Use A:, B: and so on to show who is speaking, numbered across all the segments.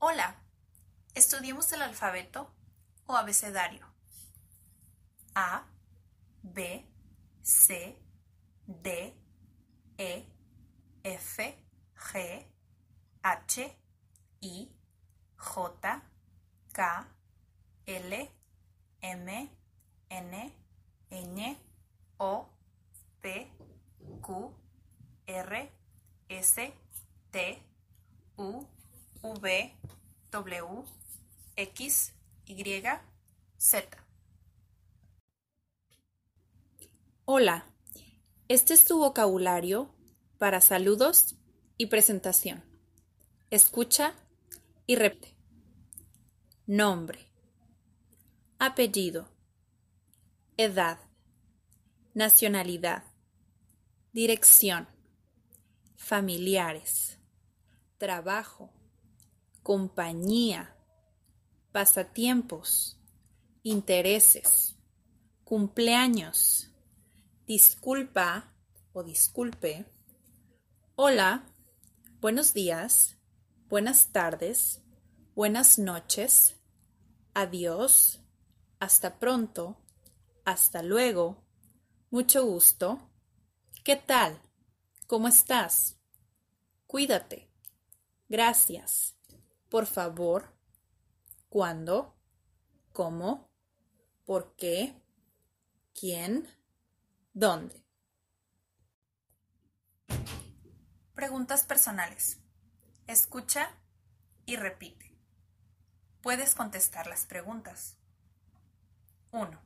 A: Hola, estudiemos el alfabeto o abecedario. A, B, C, D, E, F, G, H, I, J, K, L, M, N, Ñ, O, P, Q, R, S, T, U, V, W, X, Y, Z. Hola, este es tu vocabulario para saludos y presentación. Escucha y repite. Nombre. Apellido. Edad. Nacionalidad. Dirección. Familiares. Trabajo compañía, pasatiempos, intereses, cumpleaños, disculpa o disculpe, hola, buenos días, buenas tardes, buenas noches, adiós, hasta pronto, hasta luego, mucho gusto, ¿qué tal? ¿Cómo estás? Cuídate. Gracias por favor, cuándo, cómo, por qué, quién, dónde. Preguntas personales. Escucha y repite. Puedes contestar las preguntas. 1.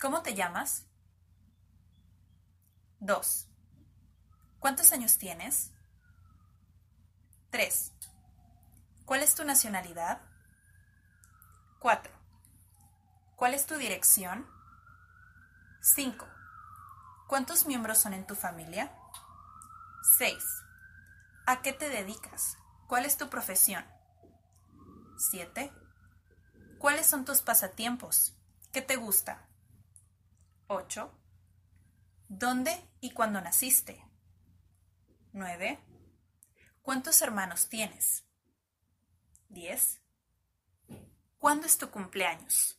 A: ¿Cómo te llamas? 2. ¿Cuántos años tienes? 3. ¿Cuál es tu nacionalidad? 4. ¿Cuál es tu dirección? 5. ¿Cuántos miembros son en tu familia? 6. ¿A qué te dedicas? ¿Cuál es tu profesión? 7. ¿Cuáles son tus pasatiempos? ¿Qué te gusta? 8. ¿Dónde y cuándo naciste? 9. ¿Cuántos hermanos tienes? 10. ¿Cuándo es tu cumpleaños?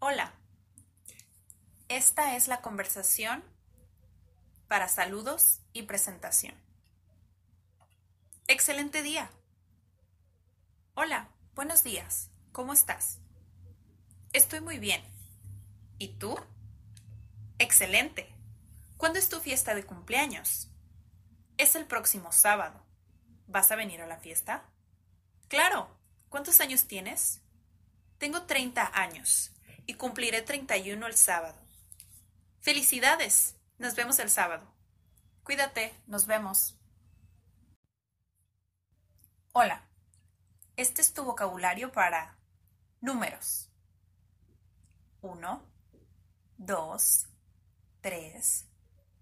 A: Hola. Esta es la conversación para saludos y presentación. Excelente día. Hola, buenos días. ¿Cómo estás? Estoy muy bien. ¿Y tú? Excelente. ¿Cuándo es tu fiesta de cumpleaños? Es el próximo sábado. ¿Vas a venir a la fiesta? Claro. ¿Cuántos años tienes? Tengo 30 años y cumpliré 31 el sábado. Felicidades. Nos vemos el sábado. Cuídate. Nos vemos. Hola. Este es tu vocabulario para números. 1, 2, 3,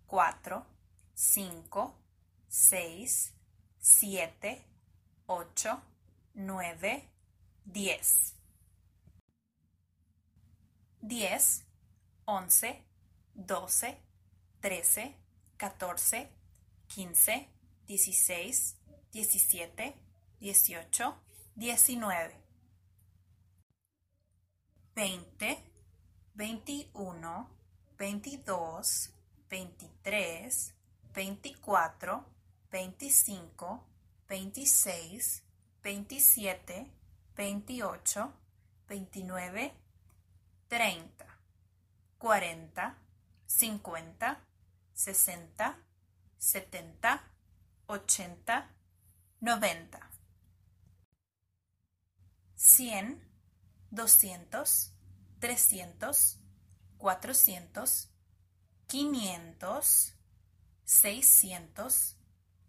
A: 4, 5, 6, 7, 8, 9, 10. 10, 11, 12, 13, 14, 15, 16, 17, 18, 19. 20, 21, 22, 23, 24, 25, 26, 27, 28, 29, 30, 40, 50, 60, 70, 80, 90, 100, 200, 300, 400, 500, 600,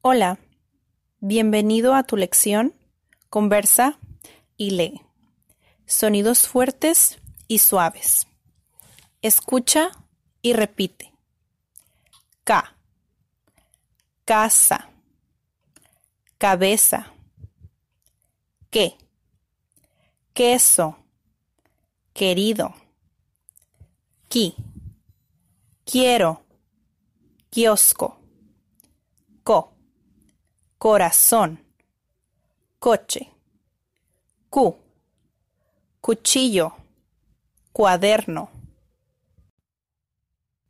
A: Hola, bienvenido a tu lección, conversa y lee. Sonidos fuertes y suaves. Escucha y repite. K, casa, cabeza, qué queso, querido, qui, quiero, kiosco corazón, coche, cu, cuchillo, cuaderno,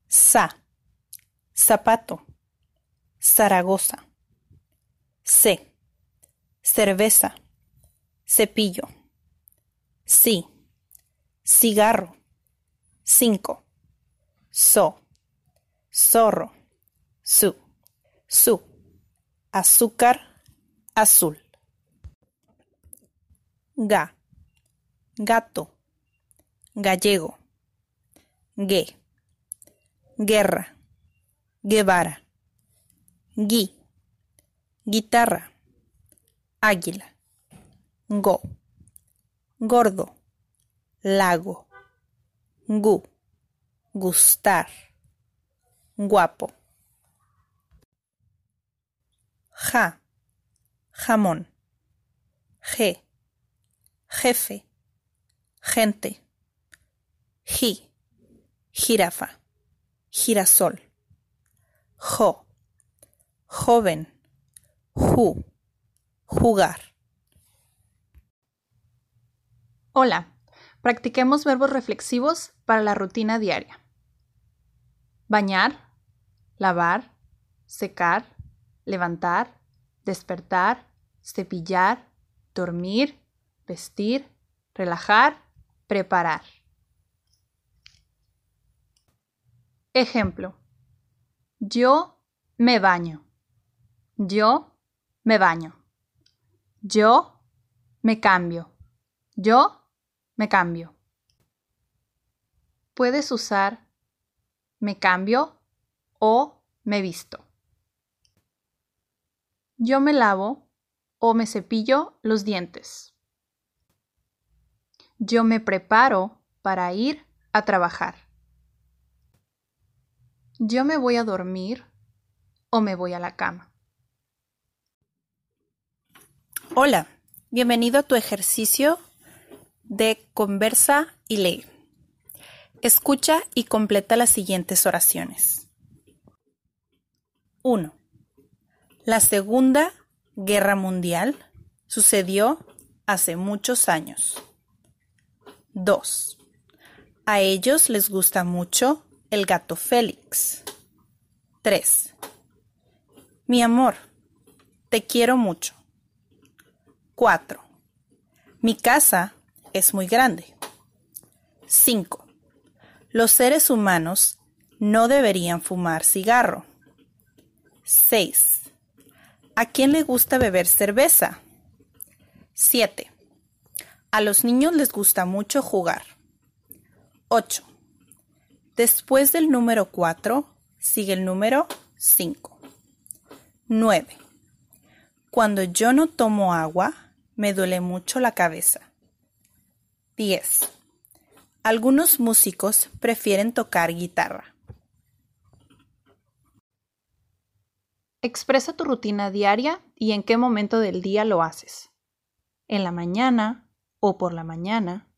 A: sa, zapato, Zaragoza, c, cerveza, cepillo, sí, cigarro, cinco, so, zorro, su, su azúcar azul. Ga, gato, gallego. Gue, guerra, guevara. Gui, guitarra, águila. Go, gordo, lago. Gu, gustar, guapo ja, jamón, je, jefe, gente, ji, jirafa, girasol, jo, joven, ju, jugar. Hola, practiquemos verbos reflexivos para la rutina diaria. Bañar, lavar, secar, levantar, despertar, cepillar, dormir, vestir, relajar, preparar. Ejemplo. Yo me baño. Yo me baño. Yo me cambio. Yo me cambio. Puedes usar me cambio o me visto. Yo me lavo o me cepillo los dientes. Yo me preparo para ir a trabajar. Yo me voy a dormir o me voy a la cama. Hola, bienvenido a tu ejercicio de conversa y lee. Escucha y completa las siguientes oraciones. 1. La Segunda Guerra Mundial sucedió hace muchos años. 2. A ellos les gusta mucho el gato Félix. 3. Mi amor, te quiero mucho. 4. Mi casa es muy grande. 5. Los seres humanos no deberían fumar cigarro. 6. ¿A quién le gusta beber cerveza? 7. A los niños les gusta mucho jugar. 8. Después del número 4 sigue el número 5. 9. Cuando yo no tomo agua, me duele mucho la cabeza. 10. Algunos músicos prefieren tocar guitarra. Expresa tu rutina diaria y en qué momento del día lo haces. En la mañana o por la mañana,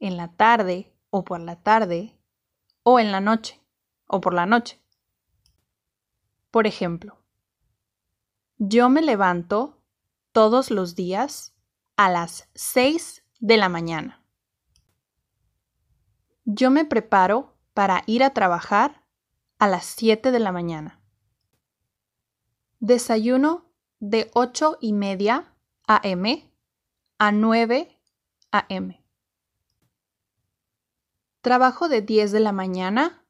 A: en la tarde o por la tarde, o en la noche o por la noche. Por ejemplo, yo me levanto todos los días a las 6 de la mañana. Yo me preparo para ir a trabajar a las 7 de la mañana. Desayuno de 8 y media a.m. a 9 a.m. Trabajo de 10 de la mañana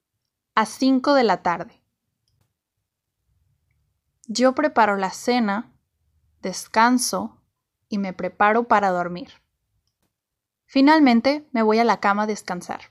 A: a 5 de la tarde. Yo preparo la cena, descanso y me preparo para dormir. Finalmente me voy a la cama a descansar.